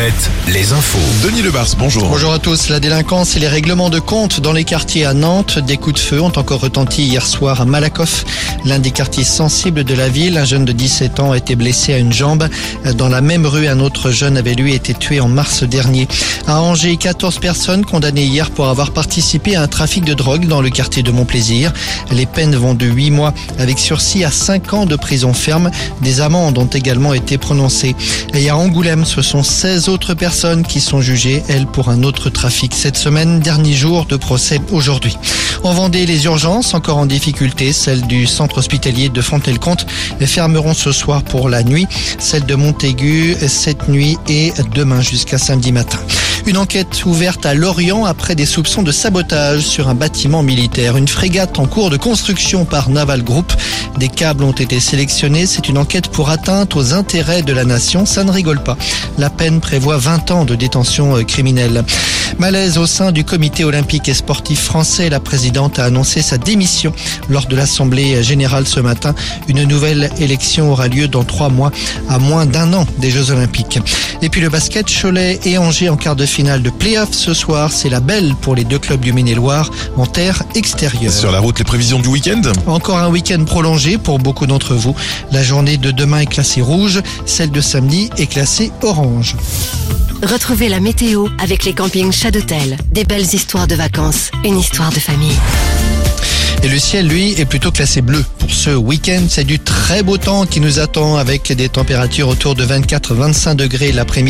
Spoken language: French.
Alouette, les infos. Denis Lebars, bonjour. Bonjour à tous. La délinquance et les règlements de compte dans les quartiers à Nantes. Des coups de feu ont encore retenti hier soir à Malakoff, l'un des quartiers sensibles de la ville. Un jeune de 17 ans a été blessé à une jambe. Dans la même rue, un autre jeune avait lui été tué en mars dernier. À Angers, 14 personnes condamnées hier pour avoir participé à un trafic de drogue dans le quartier de Montplaisir. Les peines vont de 8 mois avec sursis à 5 ans de prison ferme. Des amendes ont également été prononcées. Et à Angoulême, ce sont 16 autres personnes qui sont jugées, elles, pour un autre trafic cette semaine. Dernier jour de procès aujourd'hui. En Vendée, les urgences encore en difficulté. Celles du centre hospitalier de Fontenay-le-Comte fermeront ce soir pour la nuit. Celles de Montaigu cette nuit et demain jusqu'à samedi matin. Une enquête ouverte à Lorient après des soupçons de sabotage sur un bâtiment militaire. Une frégate en cours de construction par Naval Group. Des câbles ont été sélectionnés. C'est une enquête pour atteinte aux intérêts de la nation. Ça ne rigole pas. La peine prévoit 20 ans de détention euh, criminelle. Malaise au sein du comité olympique et sportif français. La présidente a annoncé sa démission lors de l'Assemblée générale ce matin. Une nouvelle élection aura lieu dans trois mois, à moins d'un an des Jeux olympiques. Et puis le basket, Cholet et Angers en quart de finale de play-off ce soir. C'est la belle pour les deux clubs du Maine-et-Loire en terre extérieure. Sur la route, les prévisions du week-end Encore un week-end prolongé pour beaucoup d'entre vous. La journée de demain est classée rouge, celle de samedi est classée orange. Retrouvez la météo avec les campings Chadotel. Des belles histoires de vacances, une histoire de famille. Et le ciel, lui, est plutôt classé bleu. Pour ce week-end, c'est du très beau temps qui nous attend avec des températures autour de 24-25 degrés l'après-midi.